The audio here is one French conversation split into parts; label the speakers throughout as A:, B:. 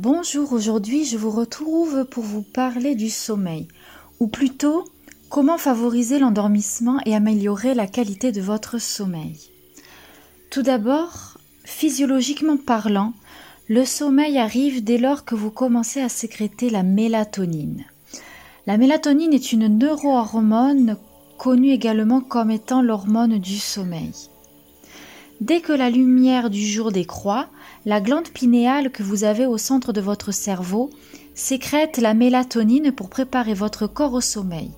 A: Bonjour, aujourd'hui je vous retrouve pour vous parler du sommeil, ou plutôt comment favoriser l'endormissement et améliorer la qualité de votre sommeil. Tout d'abord, physiologiquement parlant, le sommeil arrive dès lors que vous commencez à sécréter la mélatonine. La mélatonine est une neurohormone connue également comme étant l'hormone du sommeil. Dès que la lumière du jour décroît, la glande pinéale que vous avez au centre de votre cerveau sécrète la mélatonine pour préparer votre corps au sommeil.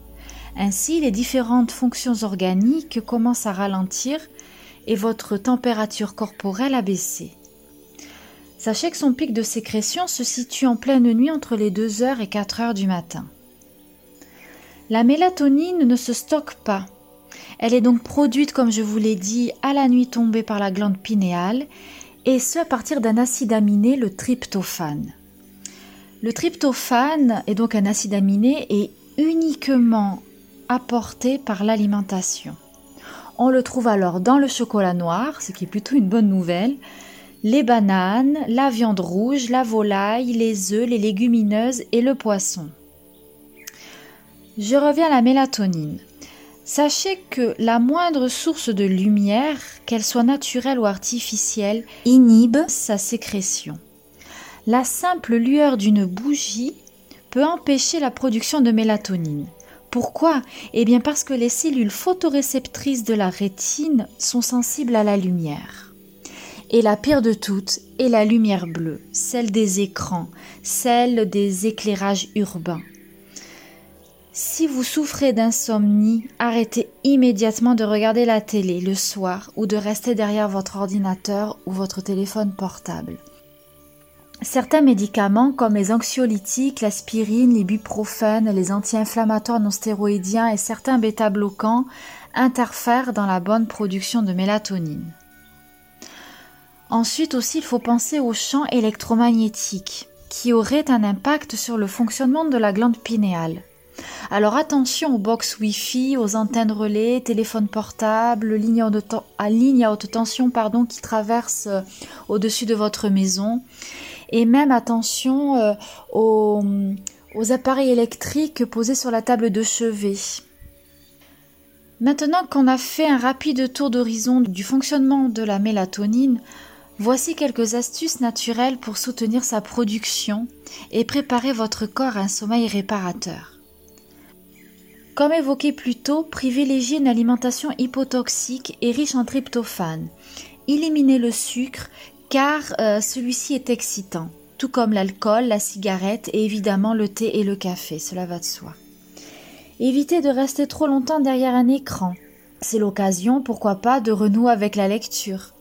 A: Ainsi, les différentes fonctions organiques commencent à ralentir et votre température corporelle à baisser. Sachez que son pic de sécrétion se situe en pleine nuit entre les 2h et 4h du matin. La mélatonine ne se stocke pas elle est donc produite, comme je vous l'ai dit, à la nuit tombée par la glande pinéale, et ce à partir d'un acide aminé, le tryptophane. Le tryptophane est donc un acide aminé et uniquement apporté par l'alimentation. On le trouve alors dans le chocolat noir, ce qui est plutôt une bonne nouvelle, les bananes, la viande rouge, la volaille, les œufs, les légumineuses et le poisson. Je reviens à la mélatonine. Sachez que la moindre source de lumière, qu'elle soit naturelle ou artificielle, inhibe sa sécrétion. La simple lueur d'une bougie peut empêcher la production de mélatonine. Pourquoi? Eh bien parce que les cellules photoréceptrices de la rétine sont sensibles à la lumière. Et la pire de toutes est la lumière bleue, celle des écrans, celle des éclairages urbains. Si vous souffrez d'insomnie, arrêtez immédiatement de regarder la télé le soir ou de rester derrière votre ordinateur ou votre téléphone portable. Certains médicaments comme les anxiolytiques, l'aspirine, l'ibuprofène, les anti-inflammatoires non stéroïdiens et certains bêta-bloquants interfèrent dans la bonne production de mélatonine. Ensuite aussi, il faut penser aux champs électromagnétiques qui auraient un impact sur le fonctionnement de la glande pinéale. Alors attention aux box Wi-Fi, aux antennes relais, téléphones portables, lignes à haute tension pardon, qui traversent euh, au-dessus de votre maison. Et même attention euh, aux appareils électriques posés sur la table de chevet. Maintenant qu'on a fait un rapide tour d'horizon du fonctionnement de la mélatonine, voici quelques astuces naturelles pour soutenir sa production et préparer votre corps à un sommeil réparateur. Comme évoqué plus tôt, privilégiez une alimentation hypotoxique et riche en tryptophane. Éliminez le sucre car euh, celui-ci est excitant, tout comme l'alcool, la cigarette et évidemment le thé et le café, cela va de soi. Évitez de rester trop longtemps derrière un écran. C'est l'occasion, pourquoi pas, de renouer avec la lecture.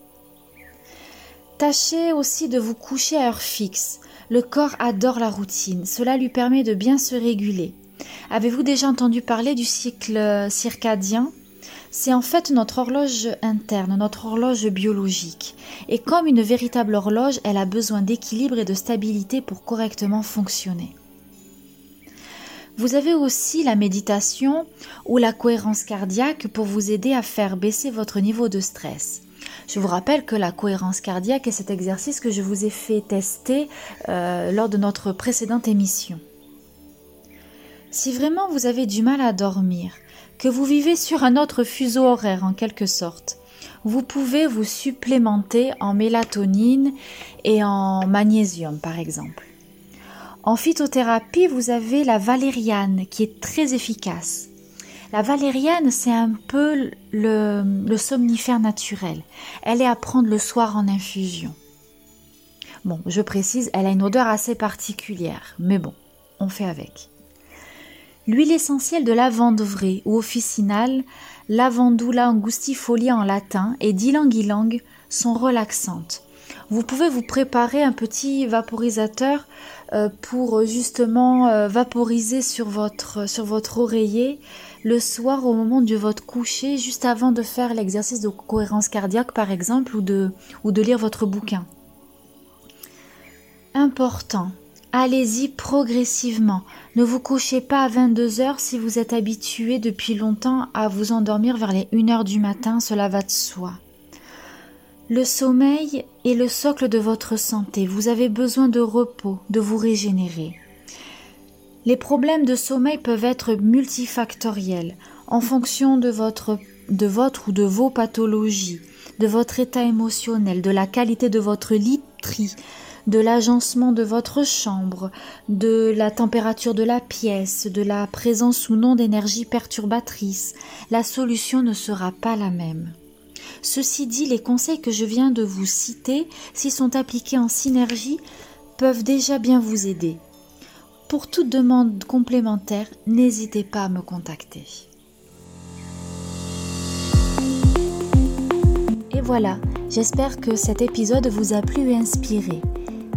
A: Tâchez aussi de vous coucher à heure fixe. Le corps adore la routine, cela lui permet de bien se réguler. Avez-vous déjà entendu parler du cycle circadien? C'est en fait notre horloge interne, notre horloge biologique. Et comme une véritable horloge, elle a besoin d'équilibre et de stabilité pour correctement fonctionner. Vous avez aussi la méditation ou la cohérence cardiaque pour vous aider à faire baisser votre niveau de stress. Je vous rappelle que la cohérence cardiaque est cet exercice que je vous ai fait tester euh, lors de notre précédente émission. Si vraiment vous avez du mal à dormir, que vous vivez sur un autre fuseau horaire en quelque sorte, vous pouvez vous supplémenter en mélatonine et en magnésium par exemple. En phytothérapie, vous avez la valériane qui est très efficace. La valériane, c'est un peu le, somnifère naturel. Elle est à prendre le soir en infusion. Bon, je précise, elle a une odeur assez particulière, mais bon, on fait avec. L'huile essentielle de lavande vraie ou officinale, lavandula angustifolia en latin et d'ylang-ylang sont relaxantes. Vous pouvez vous préparer un petit vaporisateur euh, pour justement euh, vaporiser sur votre, sur votre oreiller le soir au moment de votre coucher, juste avant de faire l'exercice de cohérence cardiaque par exemple, ou de, ou de lire votre bouquin. Important, allez-y progressivement. Ne vous couchez pas à 22 heures si vous êtes habitué depuis longtemps à vous endormir vers les 1 heure du matin, cela va de soi. Le sommeil est le socle de votre santé. Vous avez besoin de repos, de vous régénérer. Les problèmes de sommeil peuvent être multifactoriels en fonction de votre, de votre ou de vos pathologies, de votre état émotionnel, de la qualité de votre literie, de l'agencement de votre chambre, de la température de la pièce, de la présence ou non d'énergie perturbatrice. La solution ne sera pas la même. Ceci dit, les conseils que je viens de vous citer, s'ils sont appliqués en synergie, peuvent déjà bien vous aider. Pour toute demande complémentaire, n'hésitez pas à me contacter. Et voilà, j'espère que cet épisode vous a plu et inspiré.